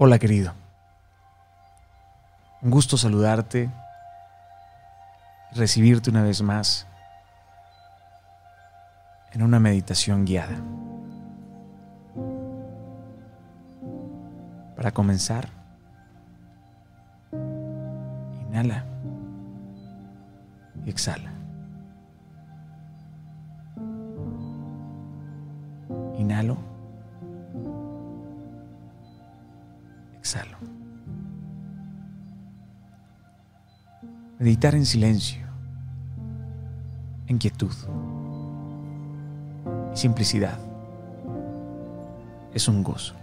Hola querido. Un gusto saludarte y recibirte una vez más en una meditación guiada. Para comenzar, inhala y exhala. Inhalo. Meditar en silencio, en quietud y simplicidad es un gozo.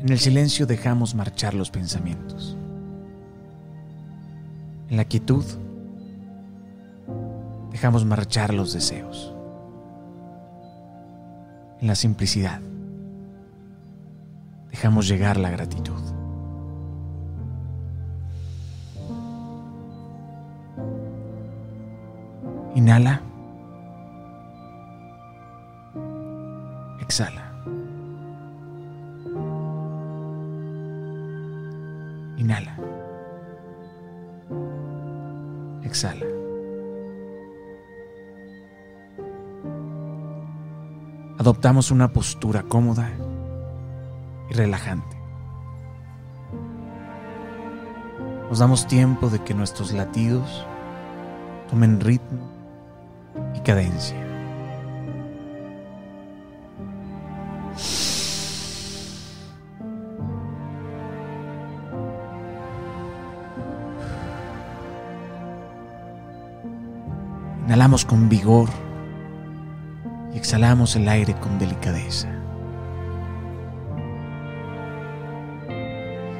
En el silencio dejamos marchar los pensamientos. En la quietud dejamos marchar los deseos. En la simplicidad dejamos llegar la gratitud. Inhala. Exhala. Inhala. Exhala. Adoptamos una postura cómoda y relajante. Nos damos tiempo de que nuestros latidos tomen ritmo y cadencia. Inhalamos con vigor y exhalamos el aire con delicadeza.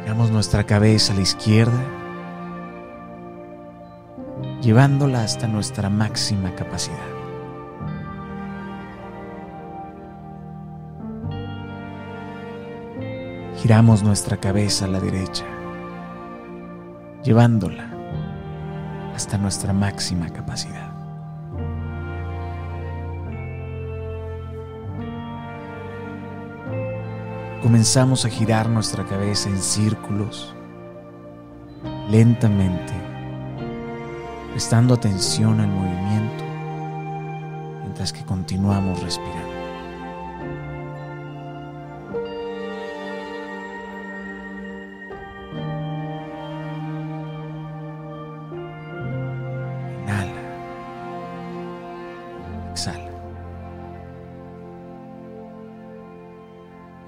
Giramos nuestra cabeza a la izquierda, llevándola hasta nuestra máxima capacidad. Giramos nuestra cabeza a la derecha, llevándola hasta nuestra máxima capacidad. Comenzamos a girar nuestra cabeza en círculos, lentamente, prestando atención al movimiento mientras que continuamos respirando.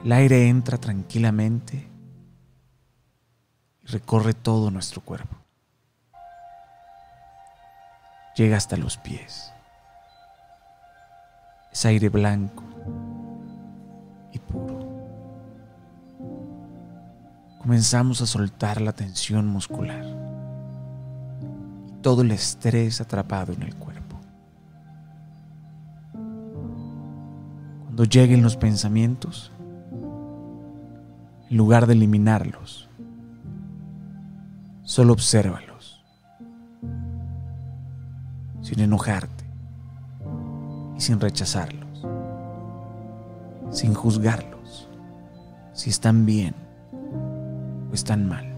El aire entra tranquilamente y recorre todo nuestro cuerpo. Llega hasta los pies. Es aire blanco y puro. Comenzamos a soltar la tensión muscular y todo el estrés atrapado en el cuerpo. Cuando lleguen los pensamientos, lugar de eliminarlos. Solo obsérvalos, sin enojarte y sin rechazarlos, sin juzgarlos, si están bien o están mal.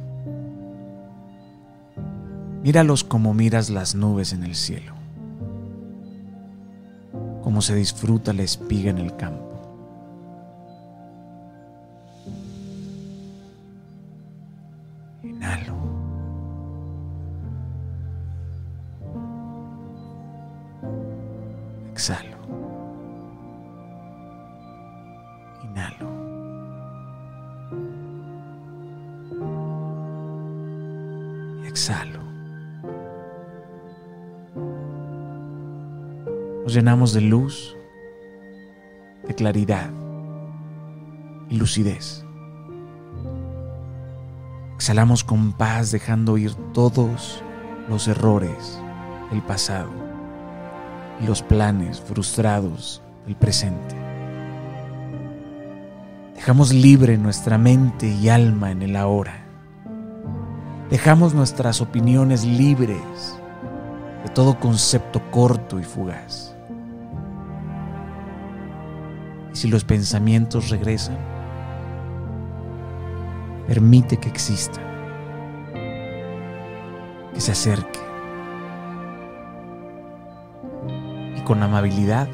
Míralos como miras las nubes en el cielo, como se disfruta la espiga en el campo. Exhalo. Inhalo. Exhalo. Nos llenamos de luz, de claridad y lucidez. Exhalamos con paz dejando ir todos los errores del pasado y los planes frustrados del presente. Dejamos libre nuestra mente y alma en el ahora. Dejamos nuestras opiniones libres de todo concepto corto y fugaz. Y si los pensamientos regresan, Permite que exista, que se acerque. Con amabilidad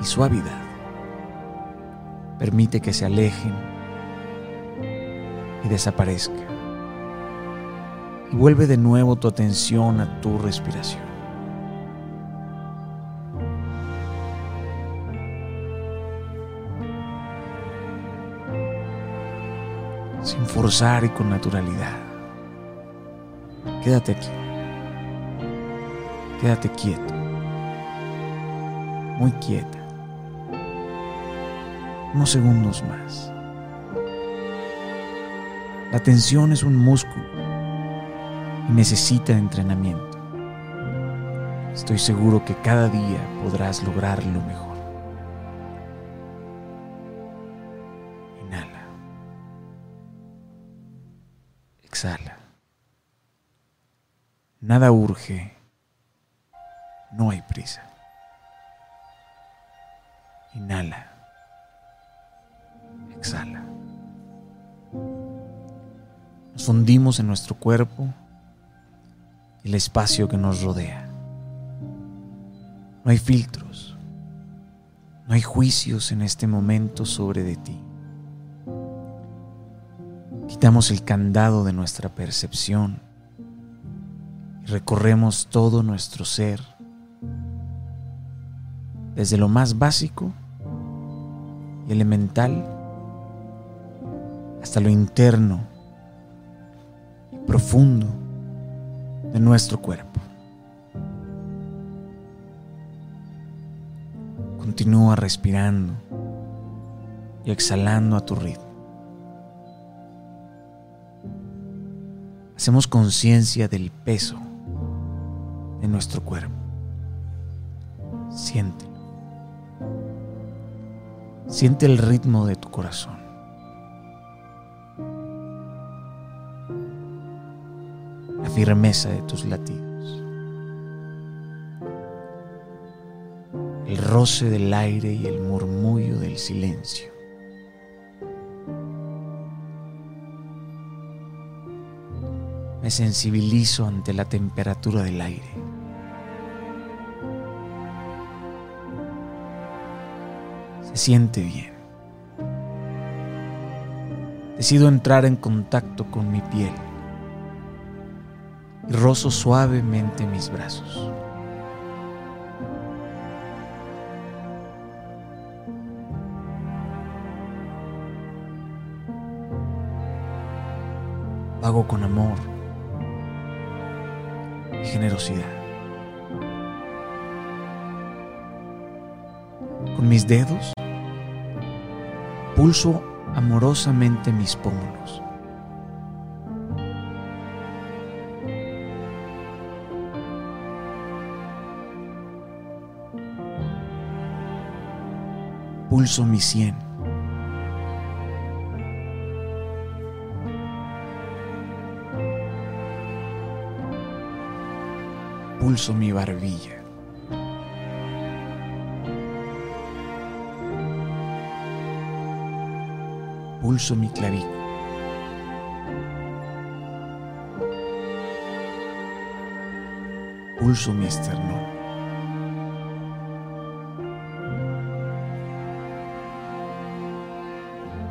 y suavidad, permite que se alejen y desaparezca. Y vuelve de nuevo tu atención a tu respiración. sin forzar y con naturalidad. Quédate aquí. Quédate quieto. Muy quieta. Unos segundos más. La atención es un músculo y necesita entrenamiento. Estoy seguro que cada día podrás lograrlo mejor. exhala. Nada urge, no hay prisa. Inhala, exhala. Nos hundimos en nuestro cuerpo y el espacio que nos rodea. No hay filtros, no hay juicios en este momento sobre de ti. Quitamos el candado de nuestra percepción y recorremos todo nuestro ser, desde lo más básico y elemental hasta lo interno y profundo de nuestro cuerpo. Continúa respirando y exhalando a tu ritmo. hacemos conciencia del peso de nuestro cuerpo. Siéntelo. Siente el ritmo de tu corazón. La firmeza de tus latidos. El roce del aire y el murmullo del silencio. me sensibilizo ante la temperatura del aire. Se siente bien. Decido entrar en contacto con mi piel y rozo suavemente mis brazos. Hago con amor generosidad. Con mis dedos pulso amorosamente mis pómulos. Pulso mi sien. pulso mi barbilla. Pulso mi clavícula. Pulso mi esternón.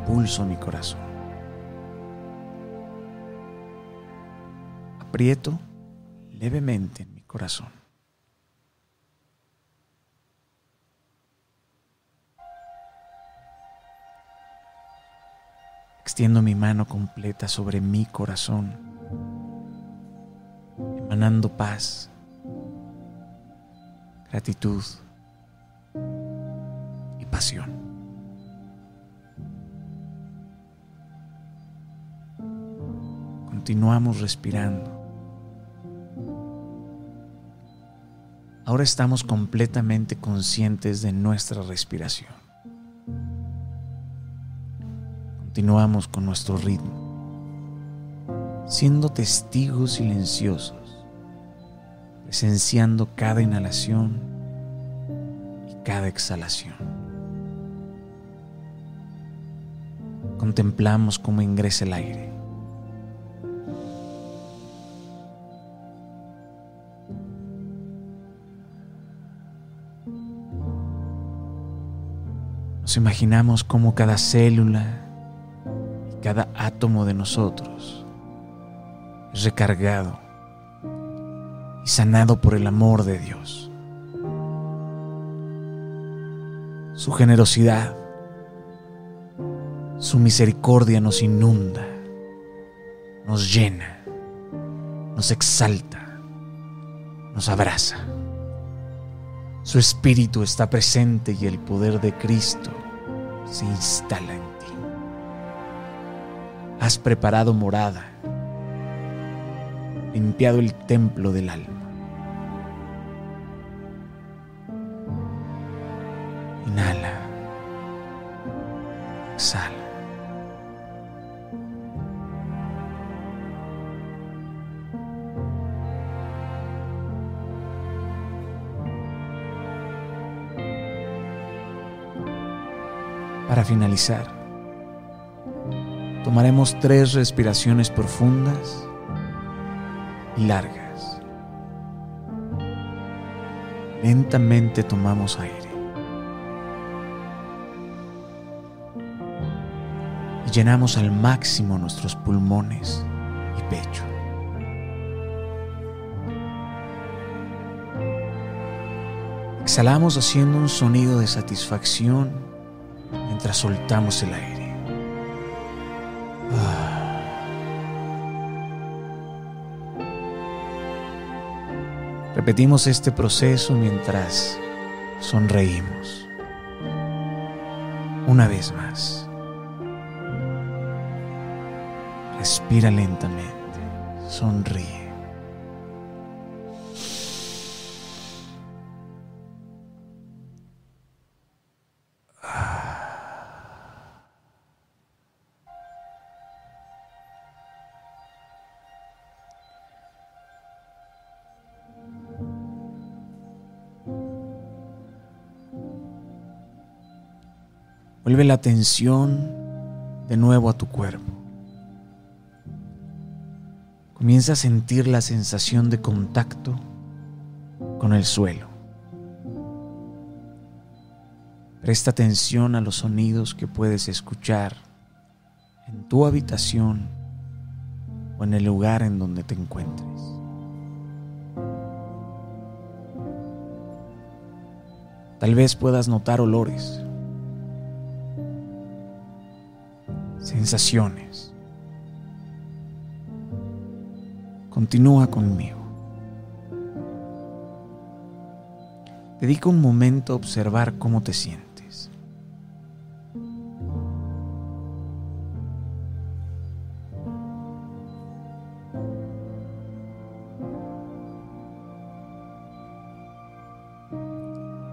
Pulso mi corazón. Aprieto levemente en mi corazón. Extiendo mi mano completa sobre mi corazón, emanando paz, gratitud y pasión. Continuamos respirando Ahora estamos completamente conscientes de nuestra respiración. Continuamos con nuestro ritmo, siendo testigos silenciosos, presenciando cada inhalación y cada exhalación. contemplamos cómo ingresa el aire. Nos imaginamos cómo cada célula cada átomo de nosotros recargado y sanado por el amor de Dios. Su generosidad, su misericordia nos inunda, nos llena, nos exalta, nos abraza. Su espíritu está presente y el poder de Cristo se instala en. Has preparado morada, limpiado el templo del alma. Inhala, exhala. Para finalizar, tomaremos tres respiraciones profundas y largas. Lentamente tomamos aire y llenamos al máximo nuestros pulmones y pecho. Exhalamos haciendo un sonido de satisfacción mientras soltamos el aire. Repetimos este proceso mientras sonreímos. Una vez más. Respira lentamente. Sonríe. Vuelve la atención de nuevo a tu cuerpo. Comienza a sentir la sensación de contacto con el suelo. Presta atención a los sonidos que puedes escuchar en tu habitación o en el lugar en donde te encuentres. Tal vez puedas notar olores sensaciones. Continúa conmigo. Dedica un momento a observar cómo te sientes.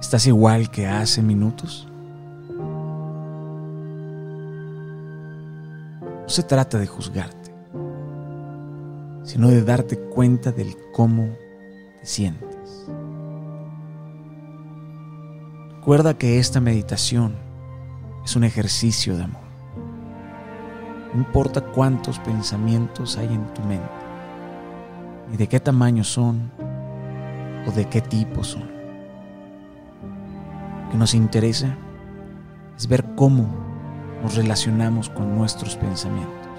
¿Estás igual que hace minutos? No se trata de juzgarte, sino de darte cuenta del cómo te sientes. Recuerda que esta meditación es un ejercicio de amor. No importa cuántos pensamientos hay en tu mente, ni de qué tamaño son o de qué tipo son. Lo que nos interesa es ver cómo nos relacionamos con nuestros pensamientos.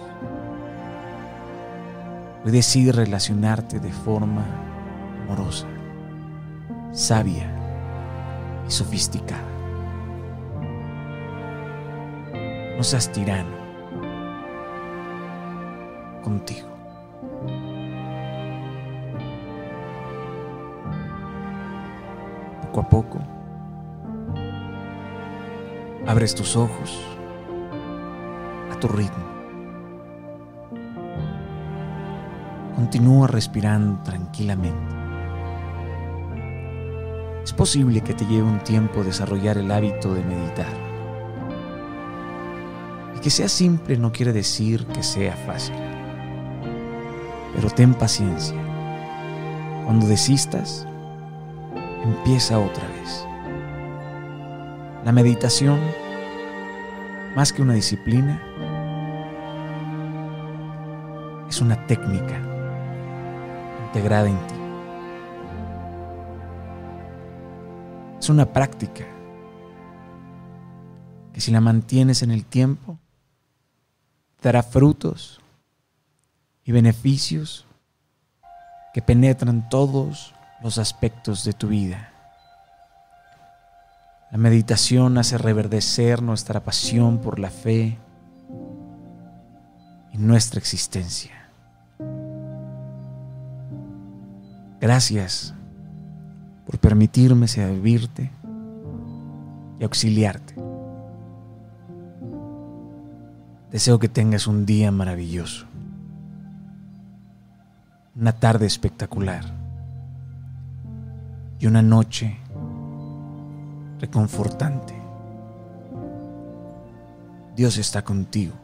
Hoy decide relacionarte de forma amorosa, sabia y sofisticada. No seas tirano contigo. Poco a poco, abres tus ojos tu ritmo. Continúa respirando tranquilamente. Es posible que te lleve un tiempo desarrollar el hábito de meditar. Y que sea simple no quiere decir que sea fácil. Pero ten paciencia. Cuando desistas, empieza otra vez. La meditación, más que una disciplina, es una técnica integrada en ti. Es una práctica que si la mantienes en el tiempo, dará frutos y beneficios que penetran todos los aspectos de tu vida. La meditación hace reverdecer nuestra pasión por la fe y nuestra existencia. Gracias por permitirme servirte y auxiliarte. Deseo que tengas un día maravilloso, una tarde espectacular y una noche reconfortante. Dios está contigo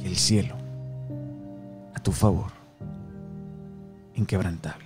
y el cielo a tu favor, inquebrantable.